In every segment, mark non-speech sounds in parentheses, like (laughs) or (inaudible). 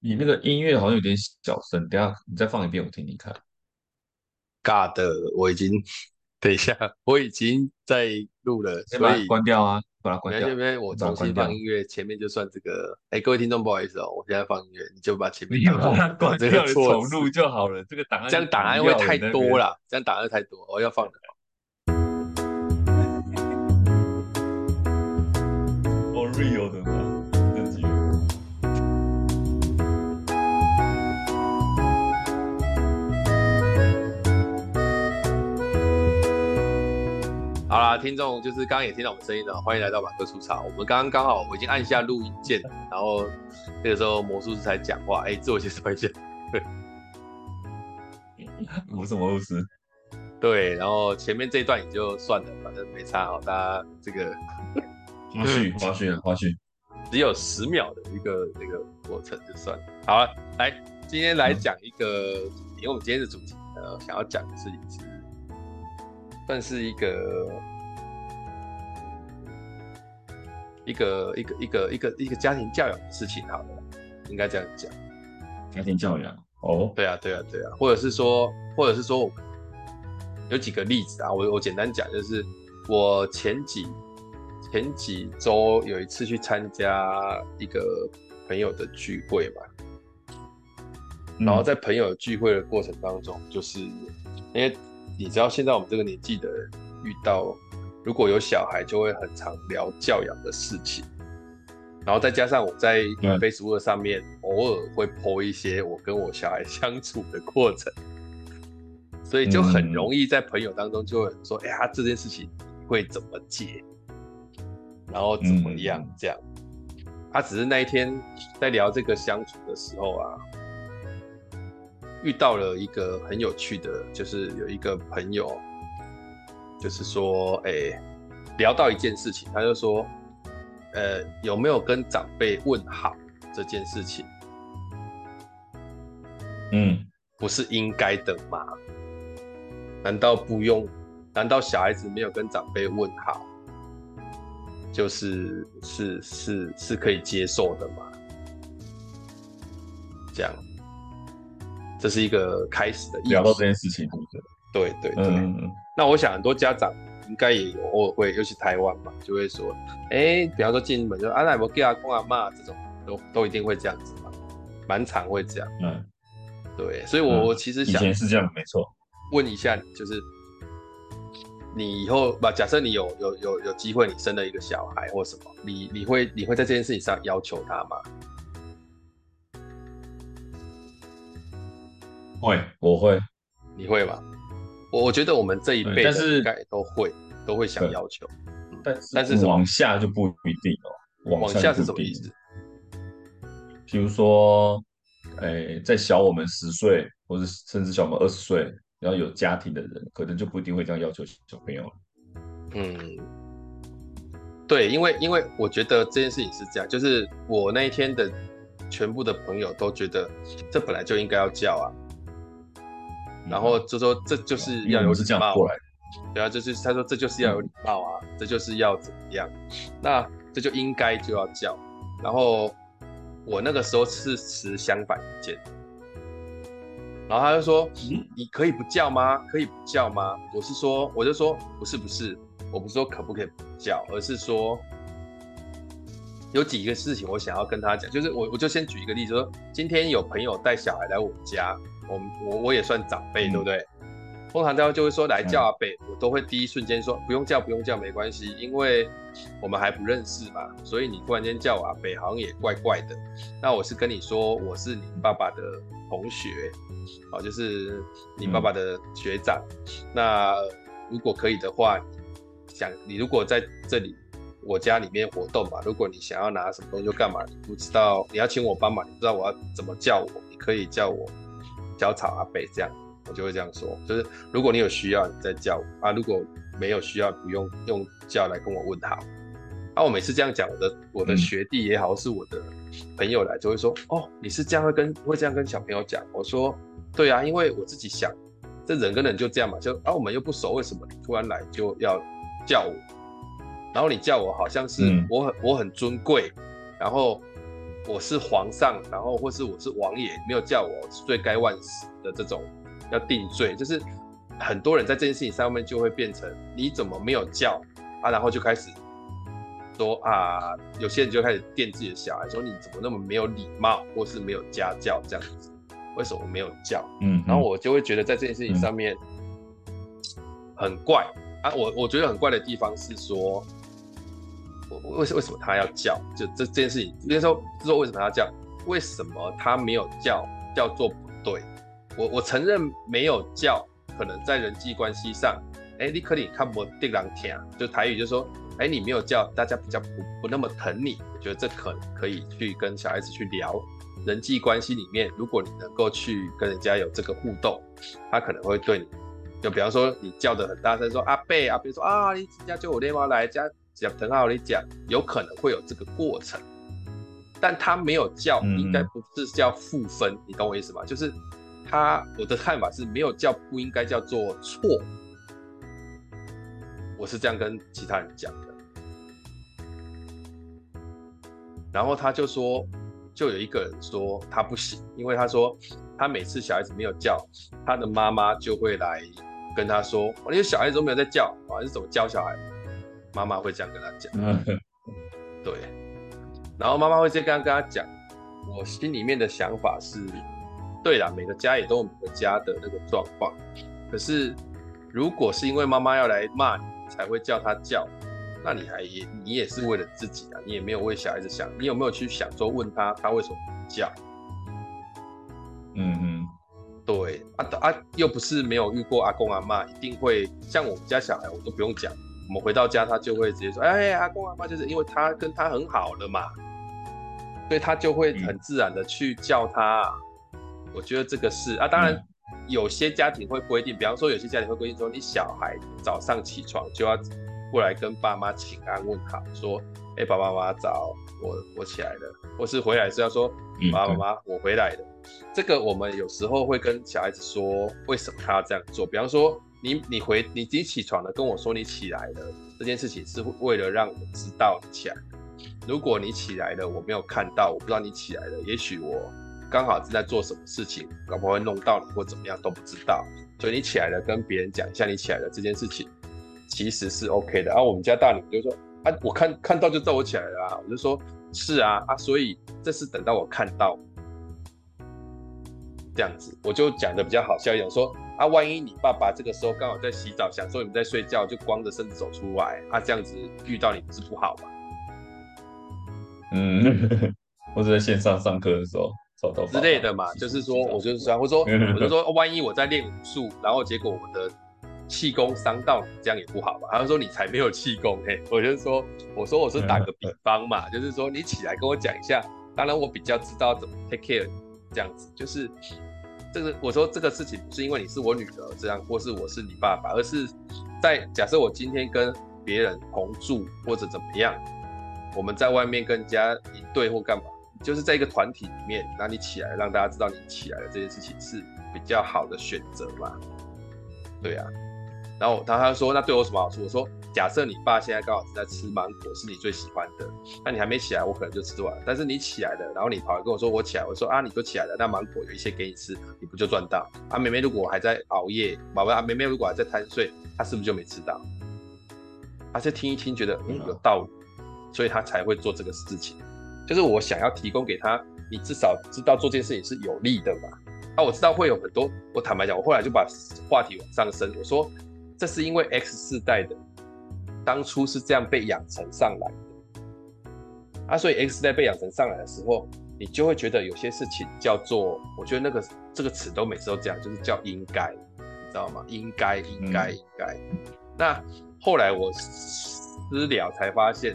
你那个音乐好像有点小声，等下你再放一遍我听听看。尬的，我已经等一下，我已经在录了，所以关掉啊，把它关掉。这边我重新放音乐，前面就算这个。哎，各位听众不好意思哦，我现在放音乐，你就把前面把它关掉，重录就好了。这个档案这样档案会太多了，这样档案太多，我要放的。(laughs) 哦，real 的 (laughs) 啦，听众就是刚刚也听到我们声音了，欢迎来到马克出场。我们刚刚刚好我已经按下录音键，然后那个时候魔术师才讲话，哎，自我介绍一下，对，我是魔术师，对，然后前面这一段也就算了，反正没差好，大家这个 (laughs) 花絮花絮啊花絮，只有十秒的一个那个过程就算了。好了，来今天来讲一个，嗯、因为我们今天的主题呃想要讲的事情是。算是一个一个一个一个一个一个家庭教养的事情，好了，应该这样讲。家庭教养哦，对啊，对啊，对啊，或者是说，或者是说，有几个例子啊，我我简单讲，就是我前几前几周有一次去参加一个朋友的聚会嘛，然后在朋友聚会的过程当中，就是因为。你知道现在我们这个年纪的人遇到，如果有小孩，就会很常聊教养的事情，然后再加上我在 Facebook 上面偶尔会 po 一些我跟我小孩相处的过程，所以就很容易在朋友当中就会说，哎呀，这件事情会怎么解，然后怎么样这样。他只是那一天在聊这个相处的时候啊。遇到了一个很有趣的，就是有一个朋友，就是说，哎、欸，聊到一件事情，他就说，呃，有没有跟长辈问好这件事情？嗯，不是应该的吗？难道不用？难道小孩子没有跟长辈问好，就是是是是可以接受的吗？这样。这是一个开始的意思。聊到这件事情，对对对。嗯、那我想很多家长应该也有偶尔会，尤其台湾嘛，就会说，哎，比方说进门就啊，那我给阿公阿妈这种，都都一定会这样子嘛，蛮常会这样。嗯，对，所以我我其实想，以前是这样，没错。问一下你，就是你以后吧，假设你有有有有机会，你生了一个小孩或什么，你你会你会在这件事情上要求他吗？会，我会，你会吗？我我觉得我们这一辈的应该都会，都会想要求，但是但是往下就不一定哦。往下是什么意思？比如说，哎，在小我们十岁，或者甚至小我们二十岁，然后有家庭的人，可能就不一定会这样要求小朋友了。嗯，对，因为因为我觉得这件事情是这样，就是我那一天的全部的朋友都觉得，这本来就应该要叫啊。然后就说这就是要有礼貌，对啊，就是他说这就是要有礼貌啊，这就是要怎么样，那这就应该就要叫。然后我那个时候是持相反意见，然后他就说，你可以不叫吗？可以不叫吗？我是说，我就说不是不是，我不是说可不可以不叫，而是说有几个事情我想要跟他讲，就是我我就先举一个例子说，今天有朋友带小孩来我家。我我我也算长辈，对不对？通常大家就会说，来叫阿北，我都会第一瞬间说不用叫不用叫没关系，因为我们还不认识嘛，所以你突然间叫我阿北好像也怪怪的。那我是跟你说我是你爸爸的同学，好，就是你爸爸的学长。那如果可以的话，想你如果在这里我家里面活动嘛，如果你想要拿什么东西就干嘛，你不知道你要请我帮忙，你不知道我要怎么叫我，你可以叫我。小草阿北这样，我就会这样说，就是如果你有需要，你再叫我啊；如果没有需要，不用用叫来跟我问好。啊，我每次这样讲，我的我的学弟也好，是我的朋友来，就会说：“哦，你是这样会跟会这样跟小朋友讲？”我说：“对啊，因为我自己想，这人跟人就这样嘛，就啊，我们又不熟，为什么你突然来就要叫我？然后你叫我好像是我很我很尊贵，然后我是皇上，然后或是我是王爷，没有叫我罪该万死的这种要定罪，就是很多人在这件事情上面就会变成你怎么没有叫？啊，然后就开始说啊，(laughs) 有些人就开始电自己的小孩，说你怎么那么没有礼貌，或是没有家教这样子，为什么没有叫？嗯，然后我就会觉得在这件事情上面很怪。啊，我我觉得很怪的地方是说，为什为什么他要叫？就这这件事情，那时候说为什么他要叫？为什么他没有叫？叫做不对。我我承认没有叫，可能在人际关系上，哎、欸，你可以看不地狼听，就台语就说，哎、欸，你没有叫，大家比较不不那么疼你。我觉得这可可以去跟小孩子去聊人际关系里面，如果你能够去跟人家有这个互动，他可能会对你。就比方说，你叫的很大声，说阿伯阿伯说啊，你家叫我电话来家讲很好，你讲有可能会有这个过程，但他没有叫，应该不是叫负分，嗯、你懂我意思吗？就是他我的看法是没有叫不应该叫做错，我是这样跟其他人讲的。然后他就说，就有一个人说他不行，因为他说他每次小孩子没有叫，他的妈妈就会来。跟他说，我那些小孩子都没有在叫，啊，是怎么教小孩？妈妈会这样跟他讲，对。然后妈妈会这样跟他讲，我心里面的想法是，对啦，每个家也都有每个家的那个状况。可是，如果是因为妈妈要来骂你才会叫他叫，那你还也你也是为了自己啊，你也没有为小孩子想，你有没有去想说问他他为什么不叫？嗯嗯。对啊啊，又不是没有遇过阿公阿妈，一定会像我们家小孩，我都不用讲，我们回到家他就会直接说，哎，阿公阿妈就是因为他跟他很好了嘛，所以他就会很自然的去叫他。嗯、我觉得这个是啊，当然有些家庭会规定，比方说有些家庭会规定说，你小孩早上起床就要过来跟爸妈请安问好，说，哎，爸爸妈妈早，我我起来了，或是回来是要说，爸爸妈妈我回来了。这个我们有时候会跟小孩子说，为什么他要这样做？比方说你，你回你自己起床了，跟我说你起来了，这件事情是为了让我知道你起来。如果你起来了，我没有看到，我不知道你起来了，也许我刚好是在做什么事情，搞不好会弄到你或怎么样都不知道。所以你起来了，跟别人讲一下你起来了这件事情，其实是 OK 的。然后我们家大女就说啊，我看看到就知道我起来了啊，我就说是啊啊，所以这是等到我看到。这样子，我就讲的比较好笑一点，说啊，万一你爸爸这个时候刚好在洗澡，想说你们在睡觉，就光着身子走出来，啊，这样子遇到你不是不好吗？嗯，(laughs) 或者在线上上课的时候找到之类的嘛，就是说，我就是说，我说，我就说，万一我在练武术，然后结果我的气功伤到你，这样也不好吧？他说你才没有气功，嘿，我就说，我说我是打个比方嘛，就是说你起来跟我讲一下，当然我比较知道怎么 take care 这样子，就是。这个我说这个事情不是因为你是我女儿这样，或是我是你爸爸，而是在假设我今天跟别人同住或者怎么样，我们在外面跟人家一对或干嘛，就是在一个团体里面，那你起来让大家知道你起来了这件事情是比较好的选择嘛？对啊，然后他他说那对我什么好处？我说。假设你爸现在刚好是在吃芒果，是你最喜欢的，那你还没起来，我可能就吃完了。但是你起来了，然后你跑来跟我说我起来，我说啊，你都起来了，那芒果有一些给你吃，你不就赚到？啊，妹妹如果还在熬夜，宝贝啊，妹妹如果还在贪睡，她是不是就没吃到？而且听一听觉得嗯有道理，所以她才会做这个事情。就是我想要提供给她，你至少知道做这件事情是有利的嘛。啊，我知道会有很多，我坦白讲，我后来就把话题往上升，我说这是因为 X 世代的。当初是这样被养成上来的啊，所以 X 代被养成上来的时候，你就会觉得有些事情叫做，我觉得那个这个词都每次都这样，就是叫应该，你知道吗？应该，应该，应该。那后来我私聊才发现，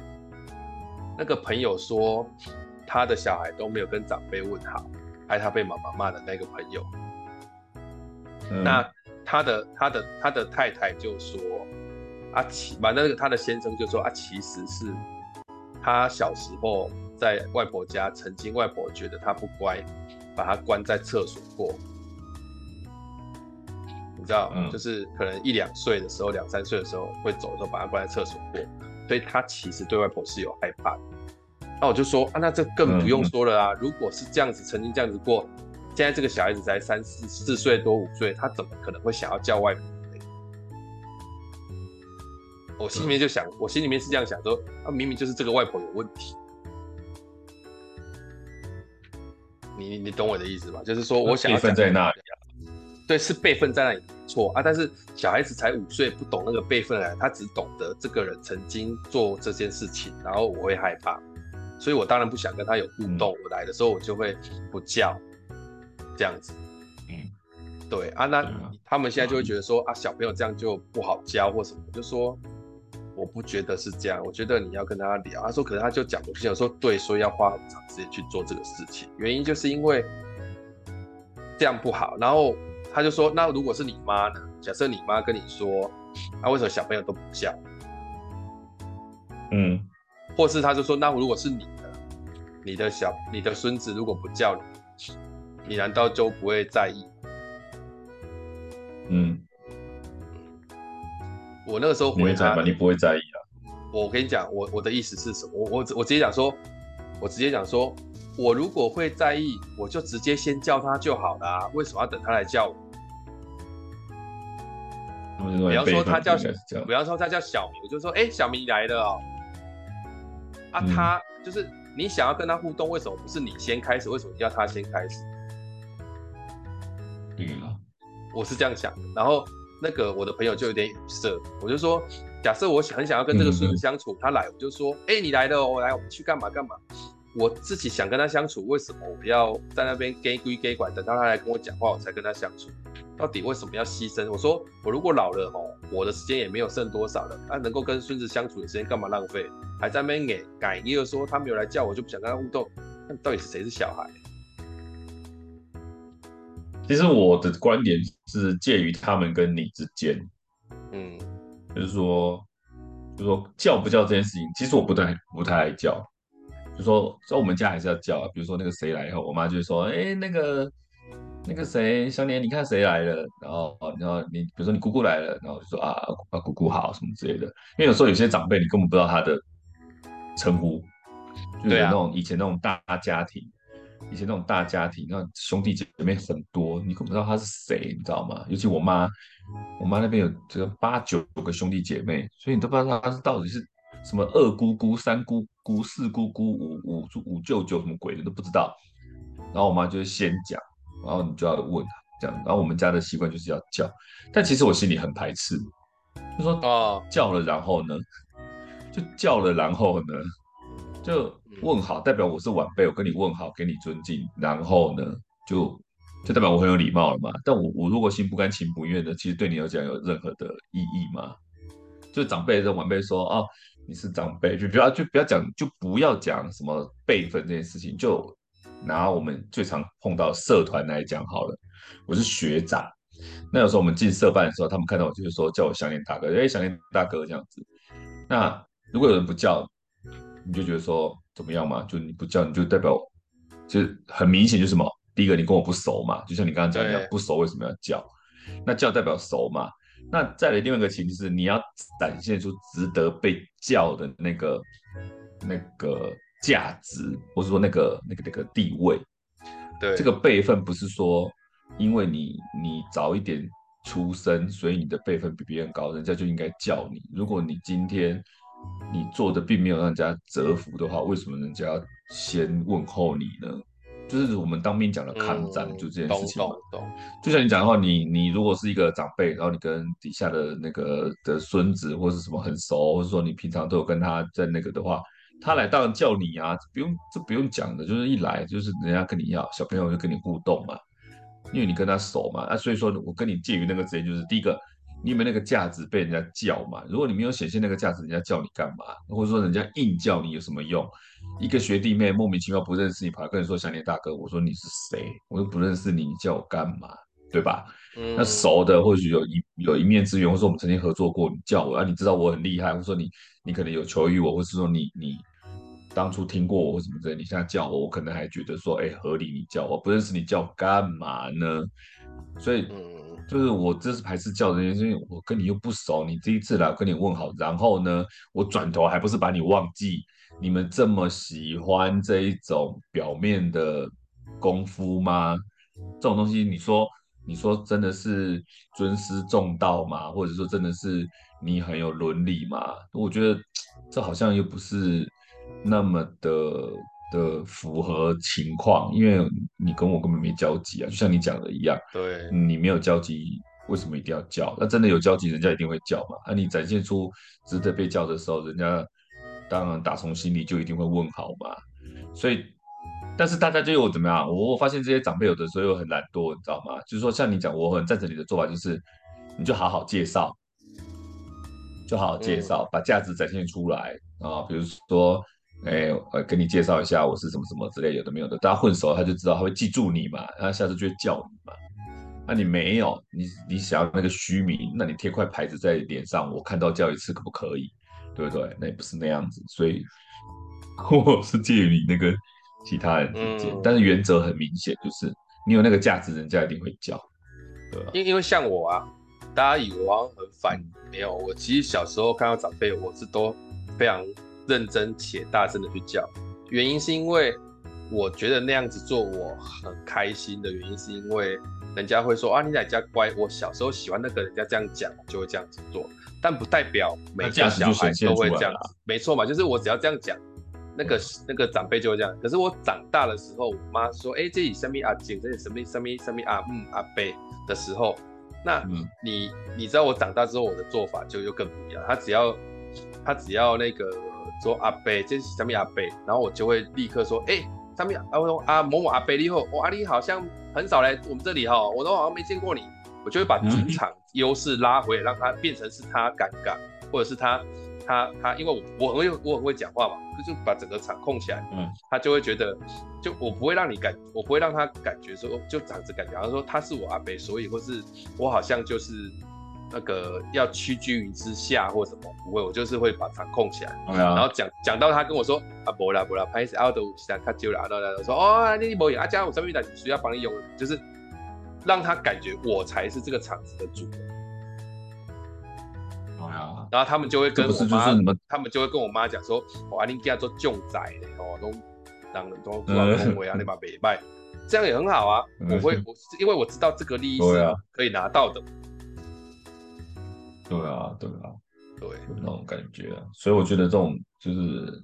那个朋友说他的小孩都没有跟长辈问好，害他被妈妈骂的那个朋友，嗯、那他的他的他的太太就说。啊，其把那个他的先生就说啊，其实是他小时候在外婆家，曾经外婆觉得他不乖，把他关在厕所过。你知道，嗯、就是可能一两岁的时候，两三岁的时候会走的时候，把他关在厕所过。所以他其实对外婆是有害怕的。那我就说啊，那这更不用说了啊。嗯、如果是这样子，曾经这样子过，现在这个小孩子才三四四岁多五岁，他怎么可能会想要叫外婆？我心里面就想，我心里面是这样想说，啊，明明就是这个外婆有问题。你你懂我的意思吧？就是说我想要在那里啊。对，是辈分在那里错啊。但是小孩子才五岁，不懂那个辈分啊，他只懂得这个人曾经做这件事情，然后我会害怕，所以我当然不想跟他有互动。嗯、我来的时候我就会不叫，这样子。嗯，对啊，那、嗯、他们现在就会觉得说啊，小朋友这样就不好教或什么，就说。我不觉得是这样，我觉得你要跟他聊。他说，可能他就讲不清，说对，所以要花很长时间去做这个事情。原因就是因为这样不好。然后他就说，那如果是你妈呢？假设你妈跟你说，那、啊、为什么小朋友都不叫？嗯，或是他就说，那如果是你呢？你的小你的孙子如果不叫你，你难道就不会在意？我那个时候回答你，你不会在意啊。我跟你讲，我我的意思是什么？我我我直接讲说，我直接讲说，我如果会在意，我就直接先叫他就好了啊。为什么要等他来叫我？比方说他叫，比方说他叫小明，我就说，哎、欸，小明来了哦。啊，他、嗯、就是你想要跟他互动，为什么不是你先开始？为什么要他先开始？对啊，我是这样想的，然后。那个我的朋友就有点语塞，我就说，假设我很想要跟这个孙子相处，嗯、他来，我就说，哎、欸，你来了，我来，我们去干嘛干嘛？我自己想跟他相处，为什么我要在那边给归给管，等到他来跟我讲话，我才跟他相处？到底为什么要牺牲？我说，我如果老了哦，我的时间也没有剩多少了，那、啊、能够跟孙子相处的时间干嘛浪费？还在那边给改，也有说他没有来叫我，就不想跟他互动，那到底是谁是小孩？其实我的观点是介于他们跟你之间，嗯，就是说，就是说叫不叫这件事情，其实我不太不太爱叫，就是说在我们家还是要叫啊。比如说那个谁来以后，我妈就会说，哎，那个那个谁，小年，你看谁来了？然后然后你比如说你姑姑来了，然后就说啊啊姑姑好什么之类的。因为有时候有些长辈你根本不知道他的称呼，就是那种以前那种大家庭。以前那种大家庭，那兄弟姐妹很多，你可不知道他是谁，你知道吗？尤其我妈，我妈那边有这个八九个兄弟姐妹，所以你都不知道他是到底是什么二姑姑、三姑姑、四姑姑、五五五舅舅什么鬼的都不知道。然后我妈就会先讲，然后你就要问这样。然后我们家的习惯就是要叫，但其实我心里很排斥，就说哦叫了，然后呢，就叫了，然后呢，就。问好代表我是晚辈，我跟你问好，给你尊敬，然后呢，就就代表我很有礼貌了嘛。但我我如果心不甘情不愿的，其实对你来讲有任何的意义吗？就长辈跟晚辈说哦，你是长辈，就不要就不要讲，就不要讲什么辈分这件事情。就拿我们最常碰到社团来讲好了，我是学长，那有时候我们进社办的时候，他们看到我就是说叫我想念大哥，哎，想念大哥这样子。那如果有人不叫，你就觉得说。怎么样嘛？就你不叫，你就代表，就很明显就是什么？第一个，你跟我不熟嘛，就像你刚刚讲一样，不熟为什么要叫？那叫代表熟嘛？那再来另外一个情况是，你要展现出值得被叫的那个那个价值，或者说那个那个那个地位。对，这个辈分不是说因为你你早一点出生，所以你的辈分比别人高，人家就应该叫你。如果你今天。你做的并没有让人家折服的话，为什么人家要先问候你呢？就是我们当兵讲的抗战，就这件事情。就像你讲的话，你你如果是一个长辈，然后你跟底下的那个的孙子或是什么很熟，或者说你平常都有跟他在那个的话，他来当然叫你啊，不用这不用讲的，就是一来就是人家跟你要小朋友就跟你互动嘛，因为你跟他熟嘛，啊，所以说我跟你介于那个之间，就是第一个。你有没有那个价值被人家叫嘛？如果你没有显现那个价值，人家叫你干嘛？或者说人家硬叫你有什么用？一个学弟妹莫名其妙不认识你，跑来跟你说“想念大哥”，我说你是谁？我又不认识你，你叫我干嘛？对吧？嗯、那熟的或许有一有一面之缘，或者说我们曾经合作过，你叫我啊，你知道我很厉害，或者说你你可能有求于我，或是说你你当初听过我或什么之类，你现在叫我，我可能还觉得说，哎，合理，你叫我不认识你叫我干嘛呢？所以。嗯就是我这是排斥叫的原因，因为我跟你又不熟，你第一次来我跟你问好，然后呢，我转头还不是把你忘记？你们这么喜欢这一种表面的功夫吗？这种东西，你说你说真的是尊师重道吗？或者说真的是你很有伦理吗？我觉得这好像又不是那么的的符合情况，因为你跟我根本没交集啊，就像你讲的一样，对，你没有交集，为什么一定要叫？那真的有交集，人家一定会叫嘛。那你展现出值得被叫的时候，人家当然打从心里就一定会问好嘛。所以。但是大家就有怎么样？我我发现这些长辈有的时候又很懒惰，你知道吗？就是说像你讲，我很赞成你的做法，就是你就好好介绍，就好好介绍，嗯、把价值展现出来啊。比如说，哎、欸，呃，给你介绍一下我是什么什么之类，有的没有的，大家混熟，他就知道他会记住你嘛，他下次就会叫你嘛。那你没有，你你想要那个虚名，那你贴块牌子在脸上，我看到叫一次可不可以？对不对？那也不是那样子，所以 (laughs) 我是介于你那个。其他人之间，但是原则很明显，就是你有那个价值，人家一定会叫，对吧？因因为像我啊，大家以为我很烦，没有，我其实小时候看到长辈，我是都非常认真且大声的去叫。原因是因为我觉得那样子做我很开心的原因，是因为人家会说啊，你在家乖。我小时候喜欢那个人家这样讲，就会这样子做，但不代表每个小孩都会这样子。没错嘛，就是我只要这样讲。那个那个长辈就会这样，可是我长大的时候，我妈说：“哎、欸，这里什么阿姐，这里什么什么什么阿嗯阿伯的时候，那你你知道我长大之后我的做法就又更不一样。他只要他只要那个说阿伯，这是什么阿伯，然后我就会立刻说：哎、欸，什么阿我说啊某某阿伯你好，我阿你好像很少来我们这里哈，我都好像没见过你，我就会把职场优势拉回来，让他变成是他尴尬，或者是他。”他他，因为我我很会我很会讲话嘛，就把整个场控起来，嗯，他就会觉得，就我不会让你感，我不会让他感觉说，就这样子感觉，好像说他是我阿伯，所以或是我好像就是那个要屈居于之下或什么，不会，我就是会把场控起来，嗯、然后讲讲到他跟我说啊，不啦不啦，拍死阿斗想他丢了阿斗来说哦，你不有阿家我什么的需要帮你用，就是让他感觉我才是这个场子的主人。然后他们就会跟我妈，他们就会跟我妈讲说：“我阿玲家做重仔的哦，都让人都做恭维啊，(laughs) 你把北卖，这样也很好啊。我会，我因为我知道这个利益是可以拿到的。对啊，对啊，对，那种感觉啊。所以我觉得这种就是，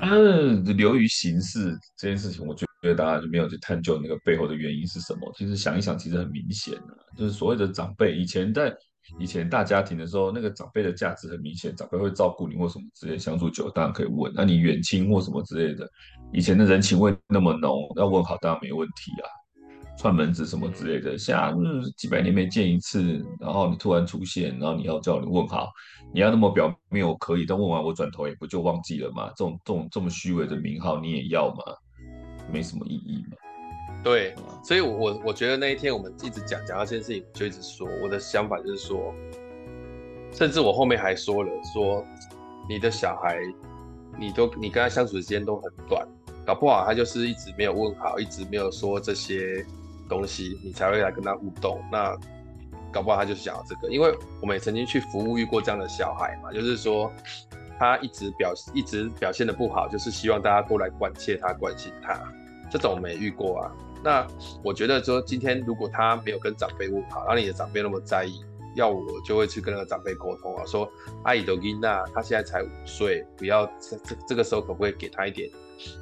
嗯，流于形式这件事情，我觉得大家就没有去探究那个背后的原因是什么。其实想一想，其实很明显的，就是所谓的长辈以前在。以前大家庭的时候，那个长辈的价值很明显，长辈会照顾你或什么之类，相处久当然可以问。那你远亲或什么之类的，以前的人情味那么浓，要问好当然没问题啊。串门子什么之类的，像几百年没见一次，然后你突然出现，然后你要叫你问好，你要那么表面我可以，但问完我转头也不就忘记了吗？这种这种这么虚伪的名号你也要吗？没什么意义嘛。对，所以我，我我觉得那一天我们一直讲讲到这件事情，就一直说我的想法就是说，甚至我后面还说了，说你的小孩，你都你跟他相处的时间都很短，搞不好他就是一直没有问好，一直没有说这些东西，你才会来跟他互动。那搞不好他就是想要这个，因为我们也曾经去服务遇过这样的小孩嘛，就是说他一直表一直表现得不好，就是希望大家都来关切他、关心他，这种没遇过啊。那我觉得说，今天如果他没有跟长辈问好，然后你的长辈那么在意，要我就会去跟那个长辈沟通啊，说阿姨的囡娜，他现在才五岁，不要这这这个时候可不可以给他一点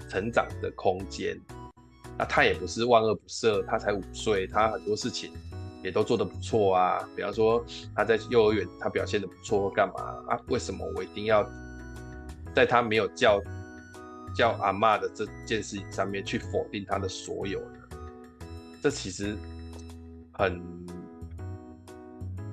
成长的空间？那他也不是万恶不赦，他才五岁，他很多事情也都做得不错啊。比方说他在幼儿园他表现得不错，或干嘛啊？为什么我一定要在他没有叫叫阿嬷的这件事情上面去否定他的所有呢？这其实很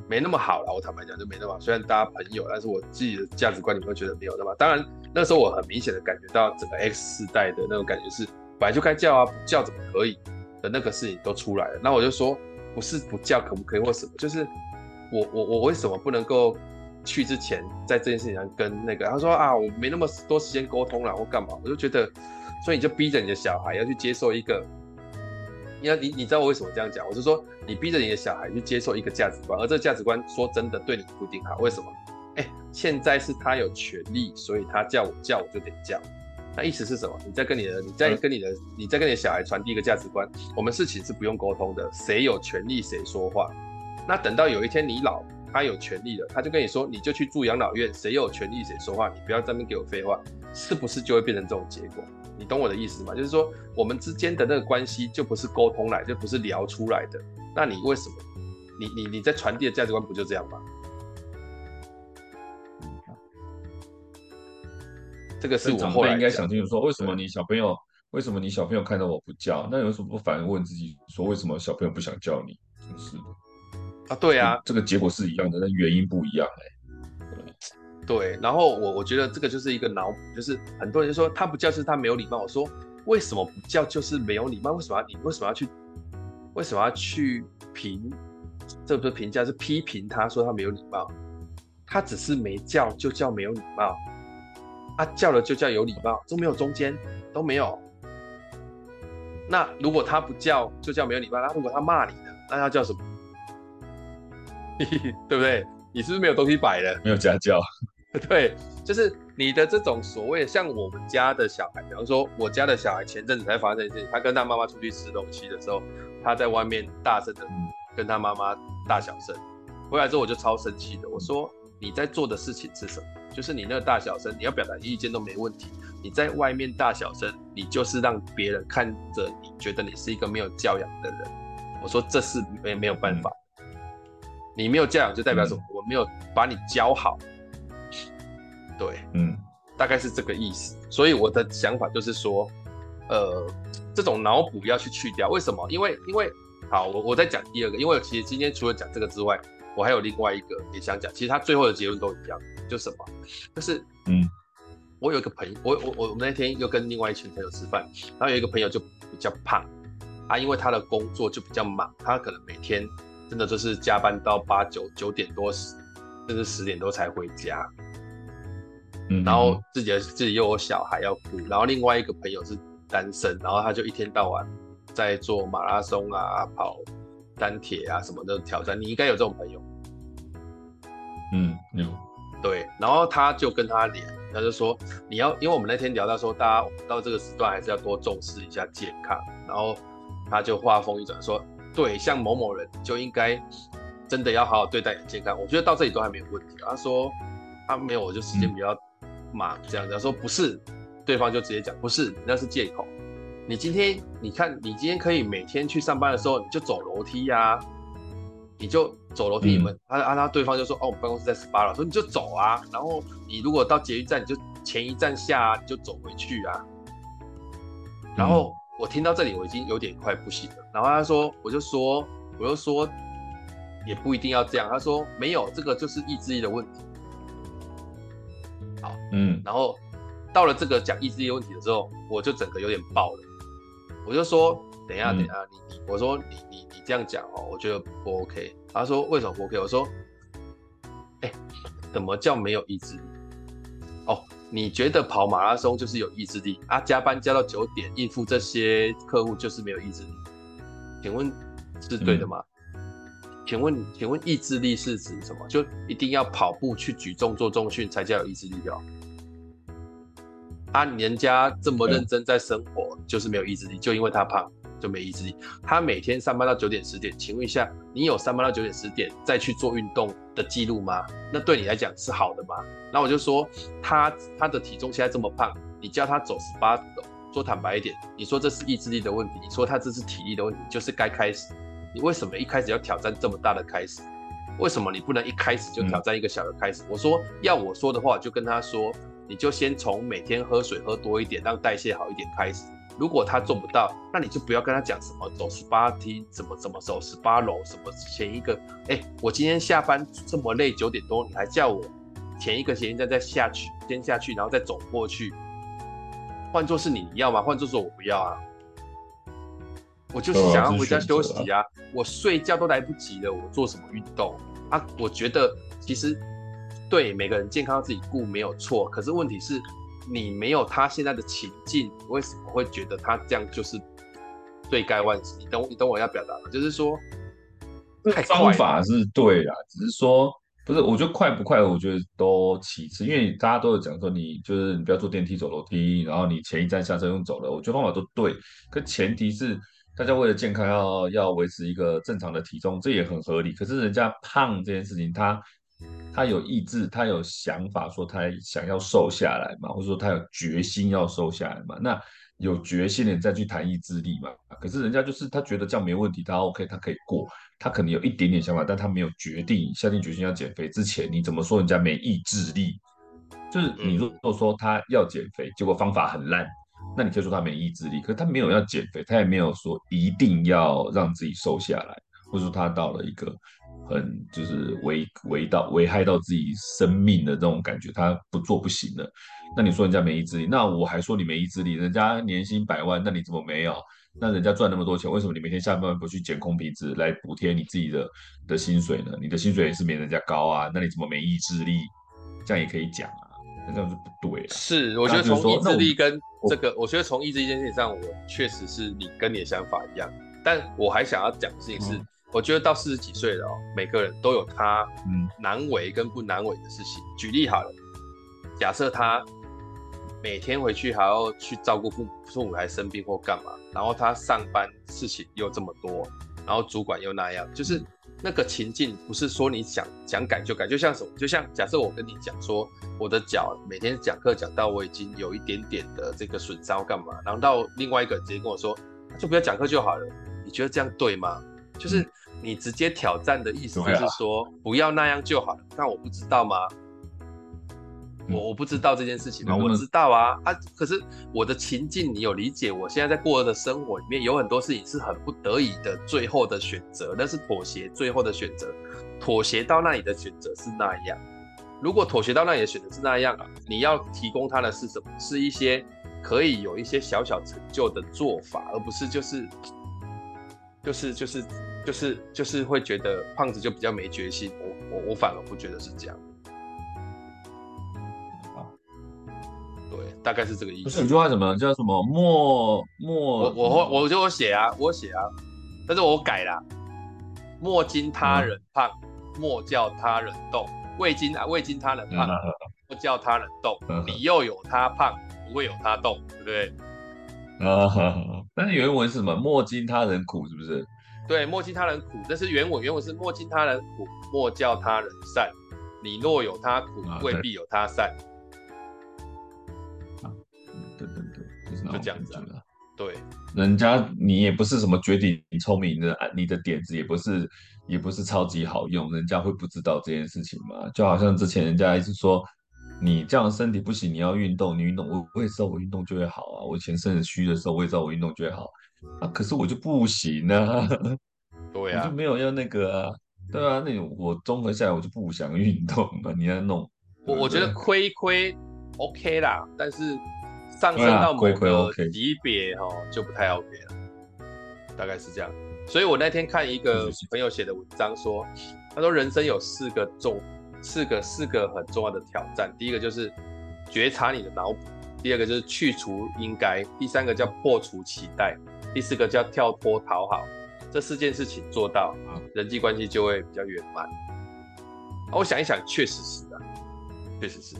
没那么好了，我坦白讲就没那么好。虽然大家朋友，但是我自己的价值观你会觉得没有那么。当然那时候我很明显的感觉到整个 X 世代的那种感觉是，本来就该叫啊，不叫怎么可以的那个事情都出来了。那我就说，不是不叫可不可以或什么，就是我我我为什么不能够去之前在这件事情上跟那个他说啊，我没那么多时间沟通了或干嘛，我就觉得，所以你就逼着你的小孩要去接受一个。你要你你知道我为什么这样讲？我是说，你逼着你的小孩去接受一个价值观，而这个价值观说真的对你不一定好。为什么？哎，现在是他有权利，所以他叫我叫我就得叫。那意思是什么？你在跟你的你在跟你的你在跟你的小孩传递一个价值观，我们事情是不用沟通的，谁有权利谁说话。那等到有一天你老，他有权利了，他就跟你说，你就去住养老院，谁有权利谁说话，你不要在那边给我废话，是不是就会变成这种结果？你懂我的意思吗？就是说我们之间的那个关系就不是沟通来，就不是聊出来的。那你为什么？你你你在传递的价值观不就这样吗？这个是我后来应该想清楚说，为什么你小朋友，为什么你小朋友看到我不叫，那有什么不反问自己，说为什么小朋友不想叫你？真是的啊，对啊，这个结果是一样的，但原因不一样哎、欸。对，然后我我觉得这个就是一个脑补，就是很多人就说他不叫是他没有礼貌。我说为什么不叫就是没有礼貌？为什么要你为什么要去为什么要去评？这不是评价，是批评他说他没有礼貌。他只是没叫就叫没有礼貌。啊，叫了就叫有礼貌，都没有中间，都没有。那如果他不叫，就叫没有礼貌。那如果他骂你呢？那要叫什么？(laughs) 对不对？你是不是没有东西摆了？没有家教。(laughs) 对，就是你的这种所谓像我们家的小孩，比方说我家的小孩，前阵子才发生一件事情，他跟他妈妈出去吃东西的时候，他在外面大声的跟他妈妈大小声，回来之后我就超生气的，我说你在做的事情是什么？就是你那个大小声，你要表达意见都没问题。你在外面大小声，你就是让别人看着你觉得你是一个没有教养的人。我说这是没没有办法，你没有教养就代表什么？我没有把你教好。对，嗯，大概是这个意思。所以我的想法就是说，呃，这种脑补要去去掉。为什么？因为因为好，我我在讲第二个，因为其实今天除了讲这个之外，我还有另外一个也想讲。其实他最后的结论都一样。就什么？就是嗯，我有一个朋友，我我我们那天又跟另外一群朋友吃饭，然后有一个朋友就比较胖啊，因为他的工作就比较忙，他可能每天真的就是加班到八九九点多十，甚至十点多才回家。嗯，然后自己的自己又有小孩要顾，然后另外一个朋友是单身，然后他就一天到晚在做马拉松啊、跑单铁啊什么的挑战。你应该有这种朋友。嗯，有。对，然后他就跟他连，他就说你要，因为我们那天聊到说，大家到这个时段还是要多重视一下健康。然后他就话锋一转说，对，像某某人就应该真的要好好对待你的健康。我觉得到这里都还没有问题。他说他没有，我就时间比较忙，这样子。他说不是，对方就直接讲不是，那是借口。你今天你看，你今天可以每天去上班的时候，你就走楼梯呀、啊。你就走楼梯，你们啊啊，他对方就说哦，我们办公室在十八楼，说你就走啊。然后你如果到捷运站，你就前一站下，啊，你就走回去啊。然后我听到这里，我已经有点快不行了。然后他说，我就说，我就说，也不一定要这样。他说没有，这个就是意志力的问题。好，嗯。然后到了这个讲意志力问题的时候，我就整个有点爆了。我就说。等一下，等一下，你你，我说你你你这样讲哦，我觉得不 OK。他说为什么不 OK？我说，哎，怎么叫没有意志力？哦，你觉得跑马拉松就是有意志力啊？加班加到九点应付这些客户就是没有意志力？请问是对的吗？请问请问意志力是指什么？就一定要跑步去举重做重训才叫有意志力哦？啊，人家这么认真在生活，就是没有意志力，就因为他胖。就没意志力。他每天上班到九点十点，请问一下，你有上班到九点十点再去做运动的记录吗？那对你来讲是好的吗？那我就说，他他的体重现在这么胖，你叫他走十八楼，说坦白一点，你说这是意志力的问题，你说他这是体力的问题，就是该开始。你为什么一开始要挑战这么大的开始？为什么你不能一开始就挑战一个小的开始？嗯、我说要我说的话，就跟他说，你就先从每天喝水喝多一点，让代谢好一点开始。如果他做不到，那你就不要跟他讲什么走十八梯，怎么怎么走十八楼，什么前一个，哎，我今天下班这么累，九点多你还叫我前一个前一站再下去，先下去，然后再走过去。换做是你，你要吗？换作是我不要啊。我就是想要回家休息啊，我睡觉都来不及了，我做什么运动啊？我觉得其实对每个人健康自己顾没有错，可是问题是。你没有他现在的情境，为什么会觉得他这样就是罪该万死。你懂你懂我要表达的？就是说，方法是对啦，只是说不是，我觉得快不快，我觉得都其次，因为大家都有讲说，你就是你不要坐电梯走楼梯，然后你前一站下车用走的，我觉得方法都对，可前提是大家为了健康要要维持一个正常的体重，这也很合理。可是人家胖这件事情，他他有意志，他有想法，说他想要瘦下来嘛，或者说他有决心要瘦下来嘛，那。有决心的人再去谈意志力嘛？可是人家就是他觉得这样没问题，他 OK，他可以过，他可能有一点点想法，但他没有决定下定决心要减肥之前，你怎么说人家没意志力？就是你如果说他要减肥，结果方法很烂，那你可以说他没意志力。可是他没有要减肥，他也没有说一定要让自己瘦下来，或者说他到了一个很就是危危到危害到自己生命的这种感觉，他不做不行的。那你说人家没意志力，那我还说你没意志力。人家年薪百万，那你怎么没有？那人家赚那么多钱，为什么你每天下班不去捡空瓶子来补贴你自己的的薪水呢？你的薪水也是没人家高啊，那你怎么没意志力？这样也可以讲啊，那这样是不对的。是，我觉得从意志力跟这个，我，我觉得从意志力这件事情上，我确实是你跟你的想法一样。但我还想要讲的事情是，嗯、我觉得到四十几岁了哦，每个人都有他难为跟不难为的事情。举例好了，假设他。每天回去还要去照顾父母，父母还生病或干嘛，然后他上班事情又这么多，然后主管又那样，就是那个情境不是说你想想改就改，就像什么，就像假设我跟你讲说，我的脚每天讲课讲到我已经有一点点的这个损伤干嘛，然后到另外一个人直接跟我说，就不要讲课就好了，你觉得这样对吗？就是你直接挑战的意思就是说不要那样就好了，那我不知道吗？我我不知道这件事情吗？我知道啊啊！可是我的情境，你有理解？我现在在过的生活里面有很多事情是很不得已的，最后的选择，那是妥协，最后的选择，妥协到那里的选择是那样。如果妥协到那里的选择是那样啊，你要提供他的是什么？是一些可以有一些小小成就的做法，而不是就是就是就是就是就是会觉得胖子就比较没决心。我我我反而不觉得是这样。对大概是这个意思。不是有句话怎么叫什么莫莫？我我我就我写啊，我写啊，但是我改了。莫经他人胖，嗯、莫叫他人动。未经啊，未经他人胖，嗯、莫叫他人动。嗯、你又有他胖，不会有他动，对不对？啊，(laughs) 但是原文是什么？莫经他人苦，是不是？对，莫经他人苦，这是原文。原文是莫经他人苦，莫叫他人善。你若有他苦，未必有他善。对对对就这样子啊，对，人家你也不是什么绝顶聪明的，你的点子也不是也不是超级好用，人家会不知道这件事情吗？就好像之前人家一直说你这样身体不行，你要运动，你运动，我我也知道我运动就会好啊。我以前身子虚的时候，我也知道我运动就会好啊，可是我就不行啊，(laughs) 对啊，我就没有要那个啊，对啊，那种我综合下来我就不想运动了，你要弄，我我觉得亏亏 OK 啦，但是。上升到某个级别哈，就不太 OK 了，大概是这样。所以我那天看一个朋友写的文章说，他说人生有四个重，四个四个很重要的挑战。第一个就是觉察你的脑补，第二个就是去除应该，第三个叫破除期待，第四个叫跳脱讨好。这四件事情做到，人际关系就会比较圆满。我想一想，确实是啊，确实是。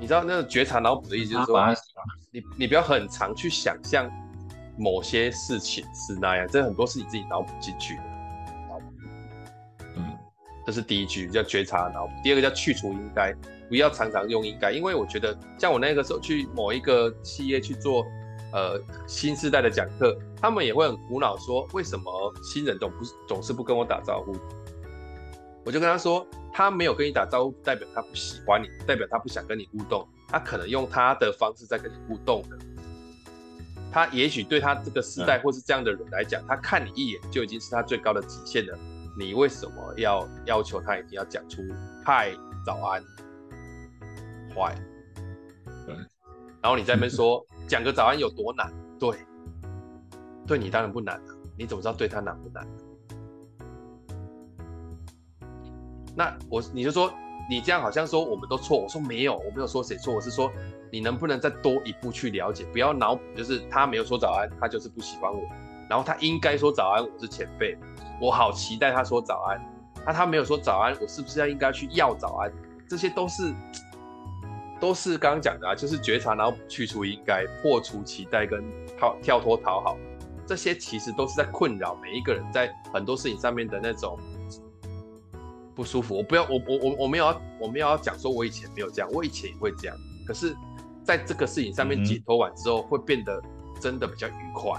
你知道那个觉察脑补的意思就是说，你你不要很常去想象某些事情是那样，这很多是你自己脑补进去的。嗯，这是第一句叫觉察脑补。第二个叫去除应该，不要常常用应该，因为我觉得像我那个时候去某一个企业去做呃新时代的讲课，他们也会很苦恼说，为什么新人总不总是不跟我打招呼？我就跟他说。他没有跟你打招呼，代表他不喜欢你，代表他不想跟你互动。他可能用他的方式在跟你互动的。他也许对他这个时代或是这样的人来讲，他看你一眼就已经是他最高的极限了。你为什么要要求他一定要讲出嗨、早安、坏？然后你在那边说讲个早安有多难？对，对你当然不难了。你怎么知道对他难不难？那我你就说你这样好像说我们都错。我说没有，我没有说谁错，我是说你能不能再多一步去了解，不要脑补，就是他没有说早安，他就是不喜欢我。然后他应该说早安，我是前辈，我好期待他说早安。那他没有说早安，我是不是要应该去要早安？这些都是都是刚刚讲的啊，就是觉察，然后去除应该，破除期待跟跳跳脱讨好，这些其实都是在困扰每一个人在很多事情上面的那种不舒服。我不要，我我我我没有要，我没有要讲说我以前没有这样，我以前也会这样。可是在这个事情上面解脱完之后，会变得真的比较愉快。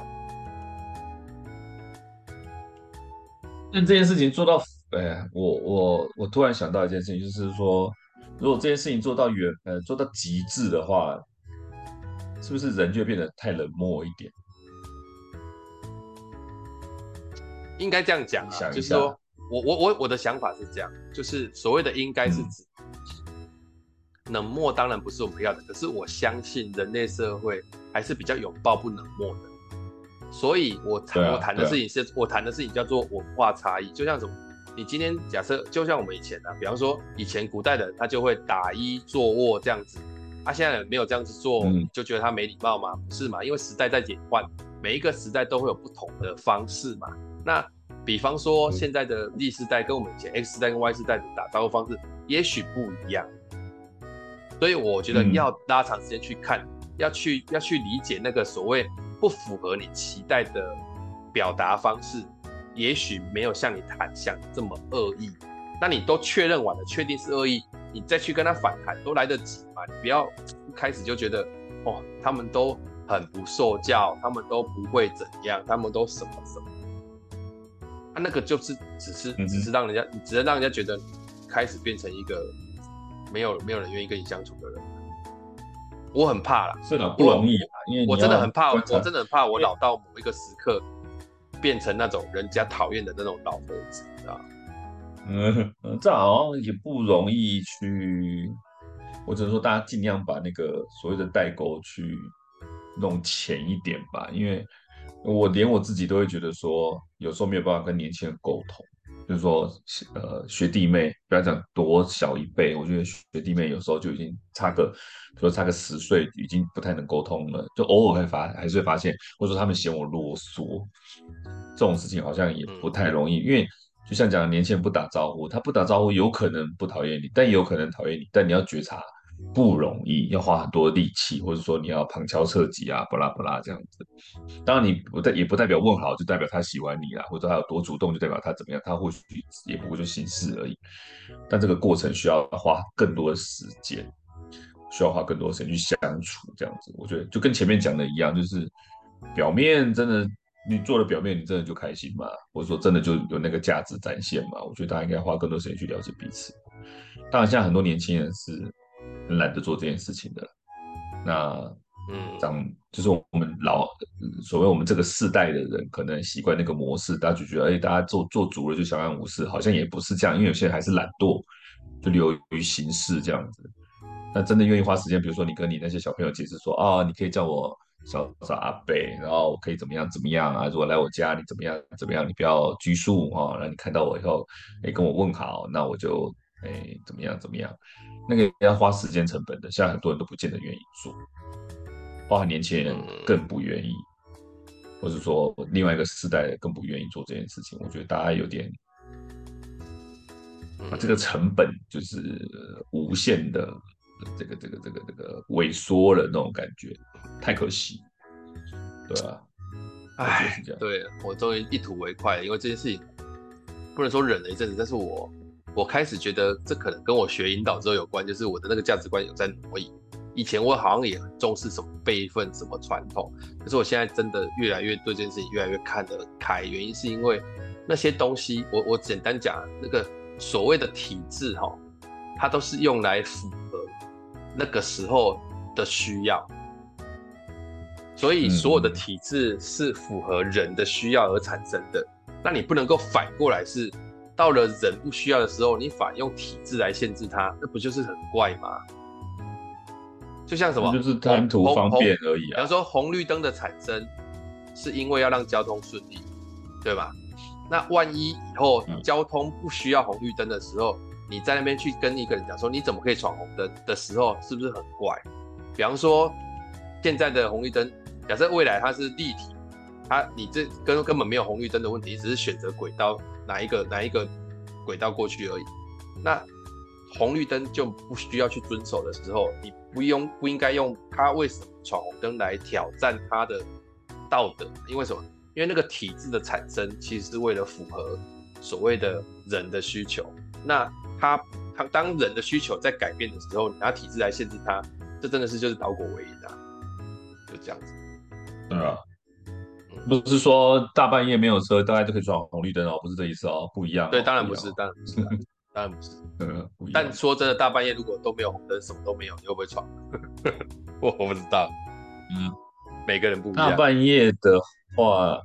但这件事情做到。哎，我我我突然想到一件事情，就是说，如果这件事情做到远呃做到极致的话，是不是人就会变得太冷漠一点？应该这样讲啊，就是说我我我我的想法是这样，就是所谓的应该是指、嗯、冷漠，当然不是我们要的，可是我相信人类社会还是比较拥抱不冷漠的，所以我谈、啊、我谈的事情是、啊、我谈的事情叫做文化差异，就像什么？你今天假设就像我们以前的、啊，比方说以前古代的人他就会打揖坐卧这样子，他、啊、现在没有这样子做，就觉得他没礼貌吗？不是嘛？因为时代在演换，每一个时代都会有不同的方式嘛。那比方说现在的 Z 世代跟我们以前 X 世代跟 Y 世代的打招呼方式也许不一样，所以我觉得要拉长时间去看，要去要去理解那个所谓不符合你期待的表达方式。也许没有像你谈想这么恶意，那你都确认完了，确定是恶意，你再去跟他反弹都来得及嘛？你不要一开始就觉得哦，他们都很不受教，他们都不会怎样，他们都什么什么，啊，那个就是只是只是让人家，嗯、只能让人家觉得开始变成一个没有没有人愿意跟你相处的人。我很怕啦，是的，不容易啊，因为我真的很怕，我真的很怕，我老到某一个时刻。变成那种人家讨厌的那种老头子，啊嗯，这好像也不容易去。我只能说，大家尽量把那个所谓的代沟去弄浅一点吧，因为我连我自己都会觉得说，有时候没有办法跟年轻人沟通。就是说，呃，学弟妹不要讲多小一辈，我觉得学弟妹有时候就已经差个，比如说差个十岁，已经不太能沟通了。就偶尔会发，还是会发现，或者说他们嫌我啰嗦，这种事情好像也不太容易。因为就像讲，年轻人不打招呼，他不打招呼，有可能不讨厌你，但也有可能讨厌你，但你要觉察。不容易，要花很多力气，或者说你要旁敲侧击啊，不拉不拉这样子。当然，你不代也不代表问好就代表他喜欢你啦，或者他有多主动就代表他怎么样，他或许也不过就形式而已。但这个过程需要花更多的时间，需要花更多时间去相处这样子。我觉得就跟前面讲的一样，就是表面真的你做了表面，你真的就开心吗？或者说真的就有那个价值展现吗？我觉得大家应该花更多时间去了解彼此。当然，现在很多年轻人是。很懒得做这件事情的，那嗯，长就是我们老所谓我们这个世代的人，可能习惯那个模式，大家就觉得，哎，大家做做足了就相安无事，好像也不是这样，因为有些人还是懒惰，就流于形式这样子。那真的愿意花时间，比如说你跟你那些小朋友解释说，啊、哦，你可以叫我小小阿伯，然后我可以怎么样怎么样啊？如果来我家，你怎么样怎么样？你不要拘束啊，那、哦、你看到我以后，哎，跟我问好，那我就哎怎么样怎么样。那个要花时间成本的，现在很多人都不见得愿意做，包括年轻人更不愿意，或者说另外一个世代更不愿意做这件事情。我觉得大家有点把这个成本就是无限的这个这个这个这个萎缩了那种感觉，太可惜。对啊，哎，对，我终于一吐为快了，因为这件事情不能说忍了一阵子，但是我。我开始觉得这可能跟我学引导之后有关，就是我的那个价值观有在挪移。以前我好像也很重视什么辈分、什么传统，可是我现在真的越来越对这件事情越来越看得开。原因是因为那些东西，我我简单讲，那个所谓的体制哈，它都是用来符合那个时候的需要，所以所有的体制是符合人的需要而产生的。那你不能够反过来是。到了人不需要的时候，你反用体制来限制它，那不就是很怪吗？就像什么，就是贪图方便而已啊。比方说红绿灯的产生，是因为要让交通顺利，对吧？那万一以后交通不需要红绿灯的时候，你在那边去跟一个人讲说你怎么可以闯红灯的时候，是不是很怪？比方说现在的红绿灯，假设未来它是立体，它你这根根本没有红绿灯的问题，只是选择轨道哪一个哪一个轨道过去而已。那红绿灯就不需要去遵守的时候，你不用不应该用它为什么闯红灯来挑战它的道德？因为什么？因为那个体制的产生，其实是为了符合所谓的人的需求。那他他当人的需求在改变的时候，你拿体制来限制他，这真的是就是倒果为因啊！就这样子。对啊，不是说大半夜没有车，大家就可以闯红绿灯哦，不是这意思哦，不一样哦。对，当然不是，当然不是，当然不是。(laughs) 嗯，但说真的，大半夜如果都没有红灯，什么都没有，你会不会闯？我 (laughs) 我不知道。嗯，每个人不一样。大半夜的。话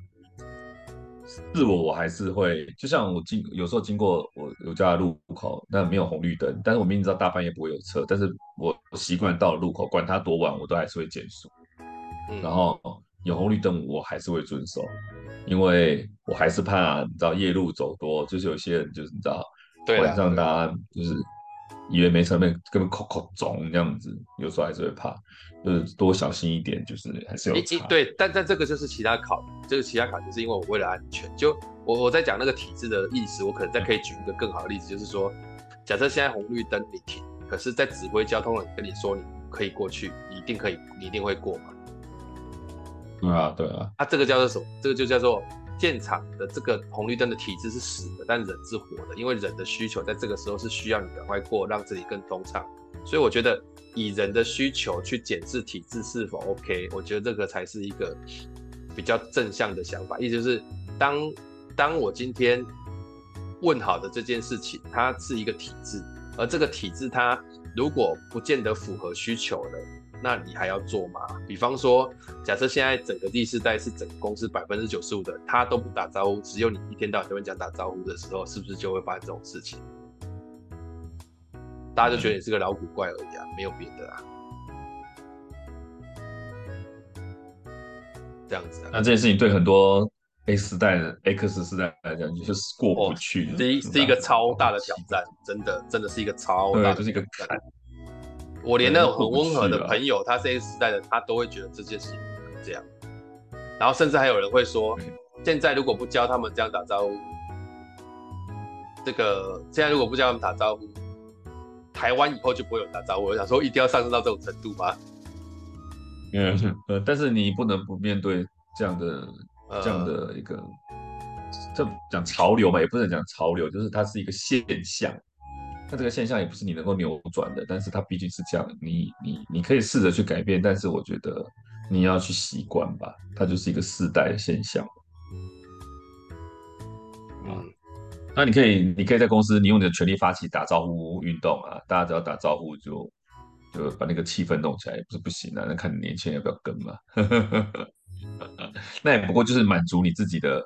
是我，我还是会，就像我经有时候经过我有家的路口，那没有红绿灯，但是我明明知道大半夜不会有车，但是我习惯到了路口，管它多晚，我都还是会减速。嗯、然后有红绿灯，我还是会遵守，因为我还是怕你知道夜路走多，就是有些人就是你知道，晚上大家就是。以为没车，没根本扣扣肿这样子，有时候还是会怕，就是多小心一点，就是还是有差。对，但但这个就是其他考，这个其他考就是因为我为了安全，就我我在讲那个体制的意思，我可能再可以举一个更好的例子，就是说，假设现在红绿灯你停，可是在指挥交通的人跟你说你可以过去，你一定可以，你一定会过嘛？啊，对啊。啊，这个叫做什么？这个就叫做。现场的这个红绿灯的体制是死的，但人是活的，因为人的需求在这个时候是需要你赶快过，让自己更通畅。所以我觉得以人的需求去检视体制是否 OK，我觉得这个才是一个比较正向的想法。意思就是当，当我今天问好的这件事情，它是一个体制，而这个体制它如果不见得符合需求了。那你还要做吗？比方说，假设现在整个第四代是整个公司百分之九十五的，他都不打招呼，只有你一天到晚跟人讲打招呼的时候，是不是就会发生这种事情？大家就觉得你是个老古怪而已啊，没有别的啊。这样子啊。那这件事情对很多 A 世代的 X 世代来讲，就是过不去，是一是一个超大的挑战，真的真的是一个超大的，就是一个坎。我连那种很温和的朋友，他这一时代的他都会觉得这件事情这样，然后甚至还有人会说，现在如果不教他们这样打招呼，这个现在如果不教他们打招呼，台湾以后就不会有打招呼。我想说，一定要上升到这种程度吗？(laughs) 嗯，(laughs) 呃，但是你不能不面对这样的这样的一个，这讲潮流嘛，也不能讲潮流，就是它是一个现象。那这个现象也不是你能够扭转的，但是它毕竟是这样，你你你可以试着去改变，但是我觉得你要去习惯吧，它就是一个世代的现象。嗯，那你可以你可以在公司，你用你的权力发起打招呼运动啊，大家只要打招呼就就把那个气氛弄起来，也不是不行啊，那看你年轻人要不要跟嘛。(laughs) 那也不过就是满足你自己的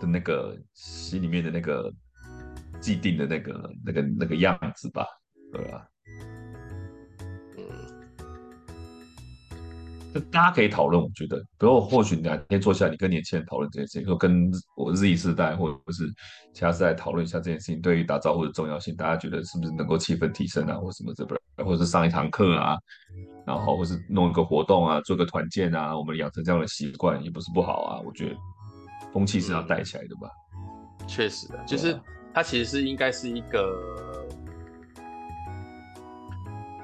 的那个心里面的那个。既定的那个、那个、那个样子吧，对吧？嗯，就大家可以讨论，我觉得，比如或许哪天坐下来，你跟年轻人讨论这件事情，或跟我 Z 世代或者是其他世代讨论一下这件事情，对于打招呼的重要性，大家觉得是不是能够气氛提升啊，或什么这边，或者是上一堂课啊，然后或是弄一个活动啊，做个团建啊，我们养成这样的习惯也不是不好啊。我觉得风气是要带起来的吧。确实的，就是。它其实是应该是一个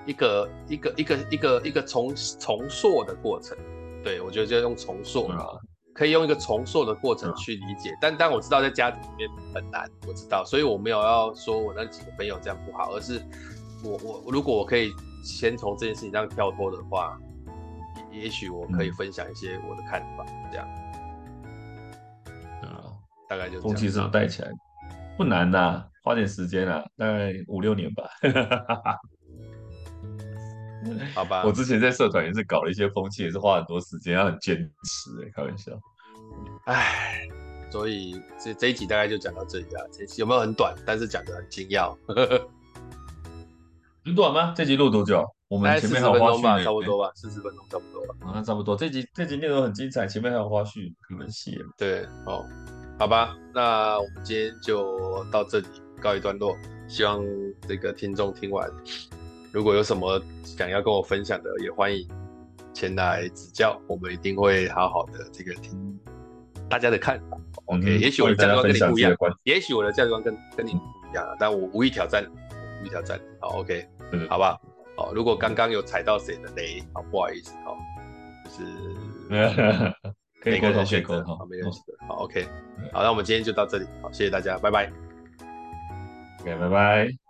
一个一个一个一个一个重重塑的过程，对，我觉得就用重塑啊，可以用一个重塑的过程去理解。但但我知道在家庭里面很难，我知道，所以我没有要说我那几个朋友这样不好，而是我我如果我可以先从这件事情上跳脱的话，也许我可以分享一些我的看法，这样。啊，大概就风气上带起来。不难呐、啊，花点时间啊，大概五六年吧。好吧，我之前在社团也是搞了一些风气，也是花很多时间，要很坚持、欸。开玩笑。哎，所以这这一集大概就讲到这里了。这集有没有很短？但是讲的很精要。很短吗？这集录多久？我们前面还有花絮吧，差不多吧，四十分钟差不多吧。啊，差不多。这集这集内容很精彩，前面还有花絮，很细。对，好。好吧，那我们今天就到这里告一段落。希望这个听众听完，如果有什么想要跟我分享的，也欢迎前来指教，我们一定会好好的这个听大家的看法。OK，、嗯、也许我的价值观跟你不一样，也许我的价值观跟跟你不一样，但我无意挑战，无意挑战。好，OK，嗯，好吧。好，如果刚刚有踩到谁的雷，好不好意思，好，就是 (laughs) 每个人选择，好，没关系的，好，OK，好，那我们今天就到这里，好，谢谢大家，拜拜，OK，拜拜。